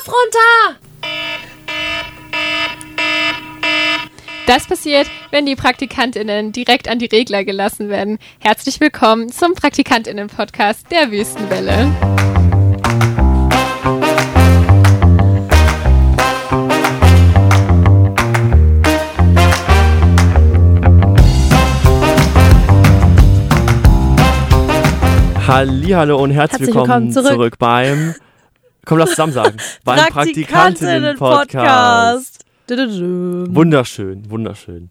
Knopf runter! Das passiert, wenn die PraktikantInnen direkt an die Regler gelassen werden. Herzlich willkommen zum PraktikantInnen-Podcast der Wüstenwelle. Hallihallo und herzlich, Herzlich willkommen, willkommen zurück. zurück. beim Komm, lass zusammen sagen. beim Praktikantinnen-Podcast. Wunderschön, wunderschön.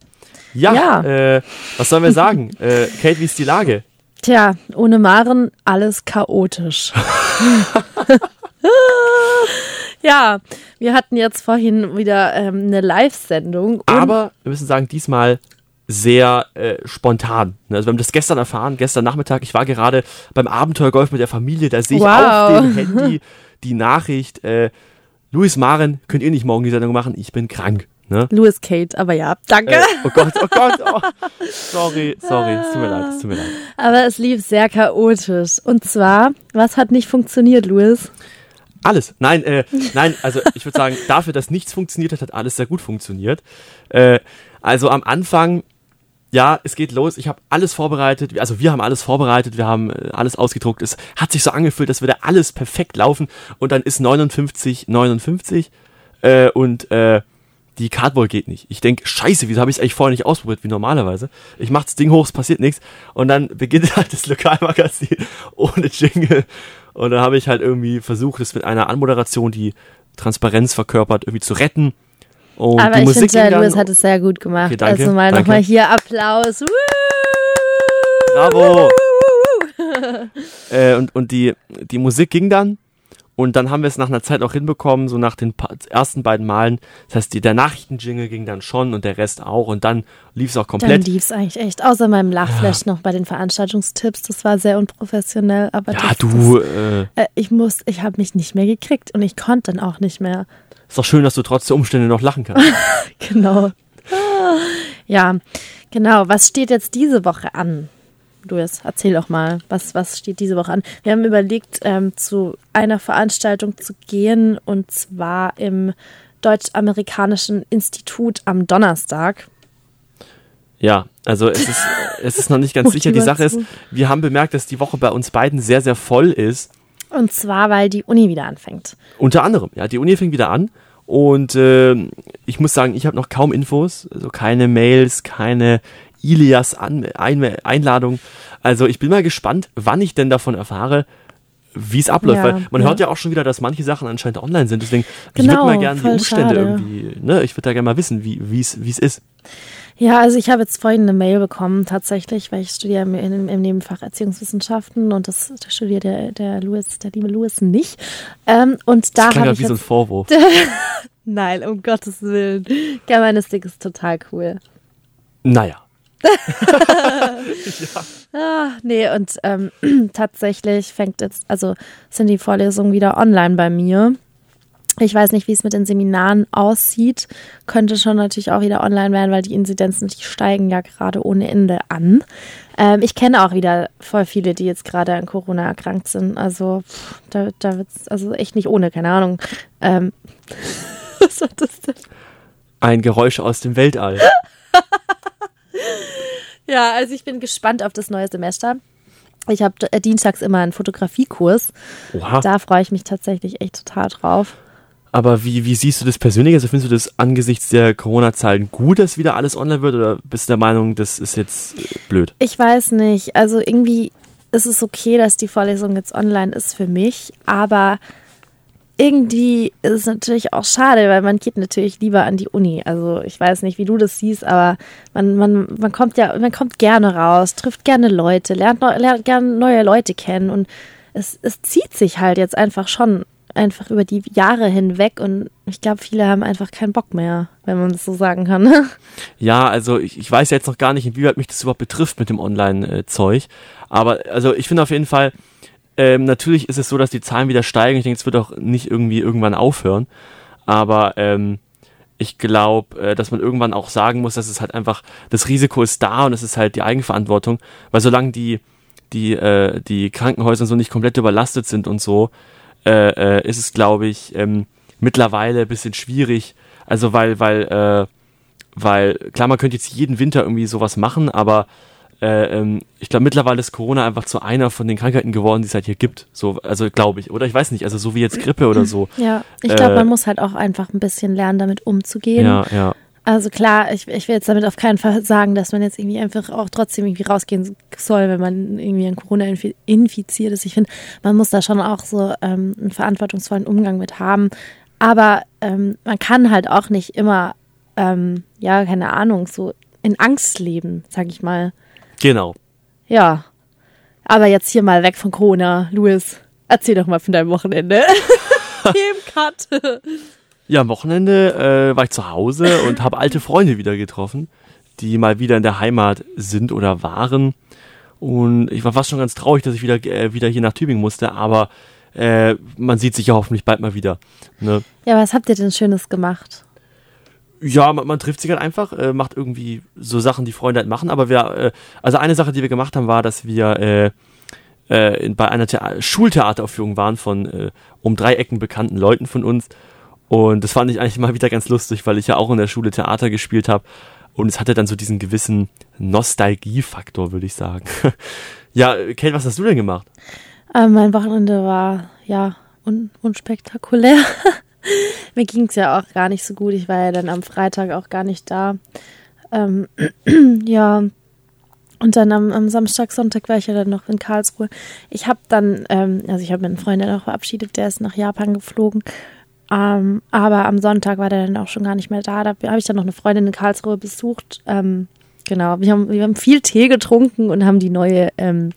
Ja, Ja. Äh, was sollen wir sagen? äh, Kate, wie ist die Lage? Tja, ohne Maren alles chaotisch. ja, wir hatten jetzt vorhin wieder ähm, eine Live-Sendung. Aber wir müssen sagen, diesmal sehr äh, spontan. Also wir haben das gestern erfahren, gestern Nachmittag. Ich war gerade beim Abenteuergolf mit der Familie. Da sehe ich Wow. auf dem Handy die Nachricht, äh, Luis Maren, könnt ihr nicht morgen die Sendung machen? Ich bin krank. Ne? Louis Kate, aber ja, danke. Äh, oh Gott, oh Gott, oh. sorry, sorry, es tut mir leid, es tut mir leid. Aber es lief sehr chaotisch. Und zwar, was hat nicht funktioniert, Louis? Alles. Nein, äh, nein, also ich würde sagen, dafür, dass nichts funktioniert hat, hat alles sehr gut funktioniert. Äh, also am Anfang, ja, es geht los. Ich habe alles vorbereitet. Also wir haben alles vorbereitet, wir haben äh, alles ausgedruckt. Es hat sich so angefühlt, dass wir da alles perfekt laufen. Und dann ist 59, 59 äh, und äh, die Cardboard geht nicht. Ich denk, scheiße, wieso habe ich es eigentlich vorher nicht ausprobiert, wie normalerweise? Ich mach das Ding hoch, es passiert nichts. Und dann beginnt halt das Lokalmagazin ohne Jingle. Und dann habe ich halt irgendwie versucht, es mit einer Anmoderation, die Transparenz verkörpert, irgendwie zu retten. Und aber die ich Musik finde, dann, Louis hat es sehr gut gemacht. Okay, danke, also mal nochmal hier Applaus. Woo! Bravo! äh, und und die, die Musik ging dann. Und dann haben wir es nach einer Zeit auch hinbekommen, so nach den ersten beiden Malen. Das heißt, die, der Nachrichtenjingle ging dann schon und der Rest auch. Und dann lief es auch Dann komplett. lief es eigentlich echt. Außer meinem Lachflash noch bei den Veranstaltungstipps. Das war sehr unprofessionell. Aber ja, das, du, äh, Das, äh, ich muss, ich habe mich nicht mehr gekriegt und ich konnte dann auch nicht mehr. Ist doch schön, dass du trotz der Umstände noch lachen kannst. Genau. Ja, genau. Was steht jetzt diese Woche an? Louis, erzähl doch mal, was, was steht diese Woche an? Wir haben überlegt, ähm, zu einer Veranstaltung zu gehen und zwar im Deutsch-Amerikanischen Institut am Donnerstag. Ja, also es ist, es ist noch nicht ganz sicher. Die Sache ist, wir haben bemerkt, dass die Woche bei uns beiden sehr, sehr voll ist. Und zwar, weil die Uni wieder anfängt. Unter anderem, ja, die Uni fängt wieder an. Und ähm, ich muss sagen, ich habe noch kaum Infos, also keine Mails, keine Ilias an Ein Einladung. Also ich bin mal gespannt, wann ich denn davon erfahre, wie es abläuft. Ja, Weil man ja. hört ja auch schon wieder, dass manche Sachen anscheinend online sind. Deswegen, ich Genau, würde mal gerne die Umstände schade. irgendwie, ne, ich würde da gerne mal wissen, wie es ist. Ja, also ich habe jetzt vorhin eine Mail bekommen, tatsächlich, weil ich studiere im, im, im Nebenfach Erziehungswissenschaften und das, das studiert der, der Louis, der liebe Louis nicht. Ähm, und da Das klang ich wie so ein Vorwurf. Nein, um Gottes Willen. Germanistik ist total cool. Naja. Ah, nee, und ähm, tatsächlich fängt jetzt, also sind die Vorlesungen wieder online bei mir. Ich weiß nicht, wie es mit den Seminaren aussieht. Könnte schon natürlich auch wieder online werden, weil die Inzidenzen, die steigen ja gerade ohne Ende an. Ähm, ich kenne auch wieder voll viele, die jetzt gerade an Corona erkrankt sind. Also pff, da, da wird es also echt nicht ohne, keine Ahnung. Ähm, was war das denn? Ein Geräusch aus dem Weltall. Ja, also ich bin gespannt auf das neue Semester. Ich habe äh, dienstags immer einen Fotografiekurs. Oha. Da freue ich mich tatsächlich echt total drauf. Aber wie, wie siehst du das persönlich? Also findest du das angesichts der Corona-Zahlen gut, dass wieder alles online wird? Oder bist du der Meinung, das ist jetzt äh, blöd? Ich weiß nicht, also irgendwie ist es okay, dass die Vorlesung jetzt online ist für mich, aber irgendwie ist es natürlich auch schade, weil man geht natürlich lieber an die Uni. Also ich weiß nicht, wie du das siehst, aber man, man, man kommt ja, man kommt gerne raus, trifft gerne Leute, lernt, lernt gerne neue Leute kennen und es, es zieht sich halt jetzt einfach schon einfach über die Jahre hinweg und ich glaube, viele haben einfach keinen Bock mehr, wenn man das so sagen kann. Ja, also ich, ich weiß jetzt noch gar nicht, inwieweit mich das überhaupt betrifft mit dem Online-Zeug. Aber also ich finde auf jeden Fall, ähm, natürlich ist es so, dass die Zahlen wieder steigen. Ich denke, es wird auch nicht irgendwie irgendwann aufhören. Aber ähm, ich glaube, äh, dass man irgendwann auch sagen muss, dass es halt einfach, das Risiko ist da und es ist halt die Eigenverantwortung. Weil solange die, die, äh, die Krankenhäuser so nicht komplett überlastet sind und so, äh, äh, ist es, glaube ich, ähm, mittlerweile ein bisschen schwierig. Also weil, weil, äh, weil, klar, man könnte jetzt jeden Winter irgendwie sowas machen, aber äh, ähm, ich glaube, mittlerweile ist Corona einfach zu einer von den Krankheiten geworden, die es halt hier gibt. So, also glaube ich. Oder ich weiß nicht, also so wie jetzt Grippe oder so. Ja, ich glaube, Äh, man muss halt auch einfach ein bisschen lernen, damit umzugehen. Ja, ja. Also klar, ich, ich will jetzt damit auf keinen Fall sagen, dass man jetzt irgendwie einfach auch trotzdem irgendwie rausgehen soll, wenn man irgendwie an Corona infi- infiziert ist. Ich finde, man muss da schon auch so ähm, einen verantwortungsvollen Umgang mit haben. Aber ähm, man kann halt auch nicht immer, ähm, ja, keine Ahnung, so in Angst leben, sag ich mal. Genau. Ja. Aber jetzt hier mal weg von Corona. Louis, erzähl doch mal von deinem Wochenende. Themencut. Ja, am Wochenende äh, war ich zu Hause und habe alte Freunde wieder getroffen, die mal wieder in der Heimat sind oder waren. Und ich war fast schon ganz traurig, dass ich wieder, äh, wieder hier nach Tübingen musste, aber äh, man sieht sich ja hoffentlich bald mal wieder. Ne? Ja, was habt ihr denn Schönes gemacht? Ja, man, man trifft sich halt einfach, äh, macht irgendwie so Sachen, die Freunde halt machen. Aber wir, äh, also eine Sache, die wir gemacht haben, war, dass wir äh, äh, in, bei einer Thea Schultheateraufführung waren von äh, um drei Ecken bekannten Leuten von uns. Und das fand ich eigentlich mal wieder ganz lustig, weil ich ja auch in der Schule Theater gespielt habe. Und es hatte dann so diesen gewissen Nostalgiefaktor, würde ich sagen. ja, Kate, was hast du denn gemacht? Ähm, mein Wochenende war ja un unspektakulär. Mir ging es ja auch gar nicht so gut. Ich war ja dann am Freitag auch gar nicht da. Ähm, ja. Und dann am, am Samstag, Sonntag war ich ja dann noch in Karlsruhe. Ich habe dann, ähm, also ich habe meinen Freund dann auch verabschiedet, der ist nach Japan geflogen. Ähm, aber am Sonntag war der dann auch schon gar nicht mehr da. Da habe ich dann noch eine Freundin in Karlsruhe besucht. Ähm, genau, wir haben, wir haben viel Tee getrunken und haben die neue, ähm,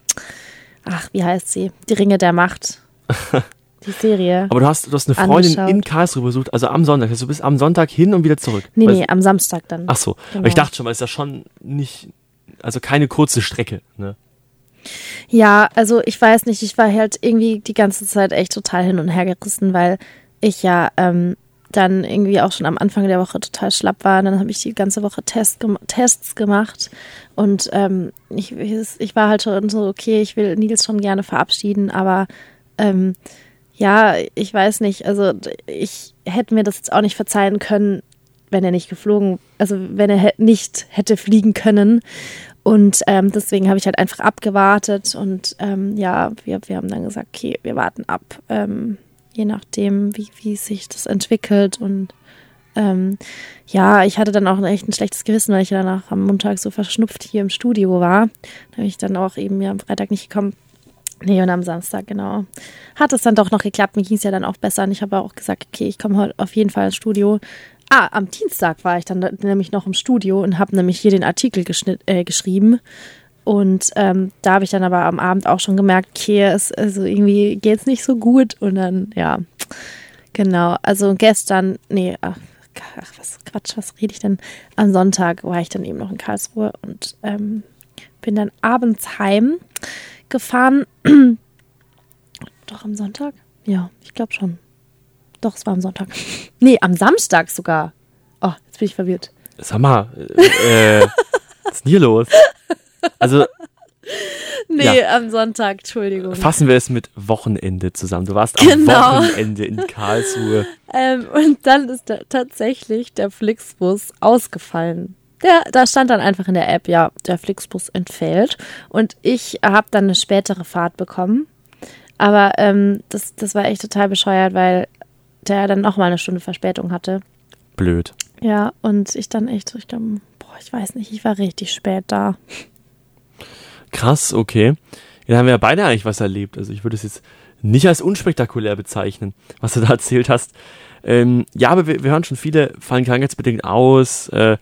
ach, wie heißt sie? Die Ringe der Macht. Die Serie. Aber du hast, du hast eine Freundin Angeschaut. in Karlsruhe besucht, also am Sonntag. Also du bist am Sonntag hin und wieder zurück. nee, nee, am Samstag dann. Ach so, Genau. aber ich dachte schon, weil es ja schon nicht, also keine kurze Strecke. Ne? Ja, also ich weiß nicht, ich war halt irgendwie die ganze Zeit echt total hin und her gerissen, weil ich ja ähm, dann irgendwie auch schon am Anfang der Woche total schlapp war. Dann habe ich die ganze Woche Test gem Tests gemacht und ähm, ich, ich war halt schon so, okay, ich will Nils schon gerne verabschieden, aber ähm, ja, ich weiß nicht, also ich hätte mir das jetzt auch nicht verzeihen können, wenn er nicht geflogen, also wenn er nicht hätte fliegen können. Und ähm, deswegen habe ich halt einfach abgewartet und ähm, ja, wir, wir haben dann gesagt, okay, wir warten ab, ähm, je nachdem, wie, wie sich das entwickelt. Und ähm, ja, ich hatte dann auch echt ein schlechtes Gewissen, weil ich danach am Montag so verschnupft hier im Studio war. Da bin ich dann auch eben ja am Freitag nicht gekommen. Nee, und am Samstag, genau. Hat es dann doch noch geklappt. Mir ging es ja dann auch besser. Und ich habe auch gesagt, okay, ich komme heute auf jeden Fall ins Studio. Ah, am Dienstag war ich dann nämlich noch im Studio und habe nämlich hier den Artikel äh, geschrieben. Und ähm, da habe ich dann aber am Abend auch schon gemerkt, okay, es, also irgendwie geht es nicht so gut. Und dann, ja, genau. Also gestern, nee, ach, ach was Quatsch, was rede ich denn? Am Sonntag war ich dann eben noch in Karlsruhe und ähm, bin dann abends heim gefahren. Doch am Sonntag? Ja, ich glaube schon. Doch, es war am Sonntag. Nee, am Samstag sogar. Oh, jetzt bin ich verwirrt. Sag mal, äh, äh, was ist denn hier los? Also Nee, am Sonntag, Entschuldigung. fassen wir es mit Wochenende zusammen. Du warst am Genau. Wochenende in Karlsruhe. Ähm, und dann ist da tatsächlich der Flixbus ausgefallen. Der, da stand dann einfach in der App, ja, der Flixbus entfällt. Und ich habe dann eine spätere Fahrt bekommen. Aber ähm, das, das war echt total bescheuert, weil der dann noch mal eine Stunde Verspätung hatte. Blöd. Ja, und ich dann echt so, ich glaube, boah, ich weiß nicht, ich war richtig spät da. Krass, okay. Ja, da haben wir ja beide eigentlich was erlebt. Also ich würde es jetzt nicht als unspektakulär bezeichnen, was du da erzählt hast. Ähm, ja, aber wir, wir hören schon, viele fallen krankheitsbedingt aus. Äh,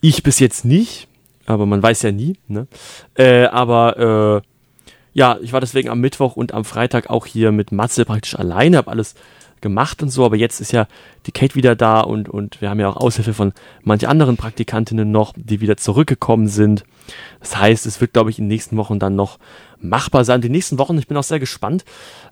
ich bis jetzt nicht, aber man weiß ja nie. Ne? Äh, aber äh, ja, ich war deswegen am Mittwoch und am Freitag auch hier mit Matze praktisch alleine, habe alles gemacht und so, aber jetzt ist ja die Kate wieder da und, und wir haben ja auch Aushilfe von manch anderen Praktikantinnen noch, die wieder zurückgekommen sind. Das heißt, es wird, glaube ich, in den nächsten Wochen dann noch machbar sein. Die nächsten Wochen, ich bin auch sehr gespannt,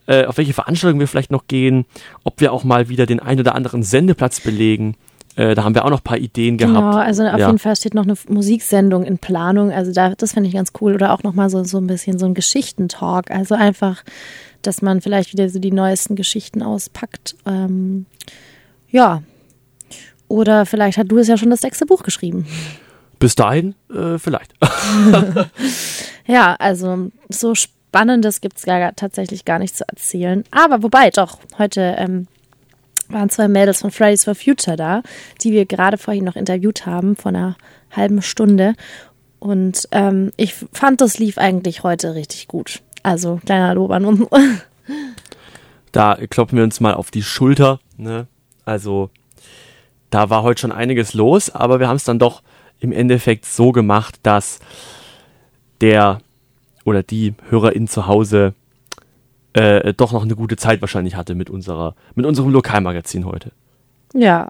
äh, auf welche Veranstaltungen wir vielleicht noch gehen, ob wir auch mal wieder den ein oder anderen Sendeplatz belegen. Äh, da haben wir auch noch ein paar Ideen gehabt. Genau, also auf Ja. jeden Fall steht noch eine Musiksendung in Planung. Also da, das finde ich ganz cool. Oder auch nochmal so, so ein bisschen so ein Geschichtentalk. Also einfach, dass man vielleicht wieder so die neuesten Geschichten auspackt. Ähm, Ja. Oder vielleicht hat du es ja schon das sechste Buch geschrieben. Bis dahin, äh, vielleicht. Ja, also so Spannendes gibt es ja tatsächlich gar nicht zu erzählen. Aber wobei, doch, heute ähm, waren zwei Mädels von Fridays for Future da, die wir gerade vorhin noch interviewt haben, vor einer halben Stunde. Und ähm, ich fand, das lief eigentlich heute richtig gut. Also kleiner Lob an uns. Da klopfen wir uns mal auf die Schulter. Ne? Also da war heute schon einiges los, aber wir haben es dann doch im Endeffekt so gemacht, dass der oder die Hörerin zu Hause äh, doch noch eine gute Zeit wahrscheinlich hatte mit unserer, mit unserem Lokalmagazin heute. Ja,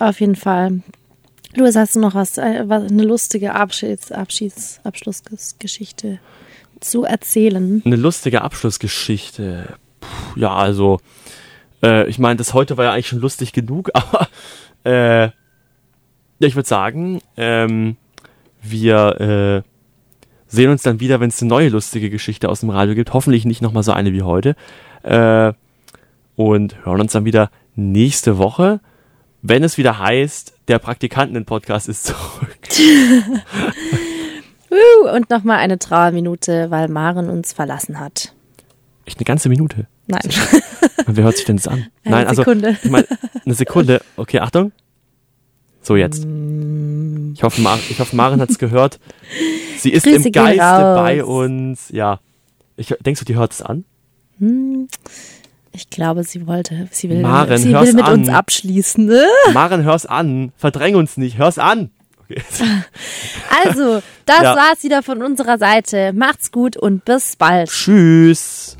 auf jeden Fall. Luis, hast du noch was, äh, was eine lustige Abschieds, Abschieds, Abschlussgeschichte zu erzählen? Eine lustige Abschlussgeschichte. Puh, ja, also, äh, ich meine, das heute war ja eigentlich schon lustig genug, aber äh, ja, ich würde sagen, ähm, wir äh, sehen uns dann wieder, wenn es eine neue lustige Geschichte aus dem Radio gibt. Hoffentlich nicht nochmal so eine wie heute. Äh, und hören uns dann wieder nächste Woche, wenn es wieder heißt, der Praktikanten-Podcast ist zurück. Uh, und nochmal eine Trauerminute, weil Maren uns verlassen hat. Echt eine ganze Minute. Nein, Wer hört sich denn das an? Eine Nein, also Sekunde. ich mein, eine Sekunde. Okay, Achtung. So jetzt. Mm. Ich hoffe, Mar ich hoffe Maren hat es gehört. Sie ist Grüße im Geiste bei uns. Ja. Ich, denkst du, die hört es an? ich glaube, sie wollte, sie will, Maren, sie will mit an. uns abschließen. Ne? Maren, hör's an. Verdräng uns nicht. Hör's an. Okay. Also, das Ja. war's wieder von unserer Seite. Macht's gut und bis bald. Tschüss.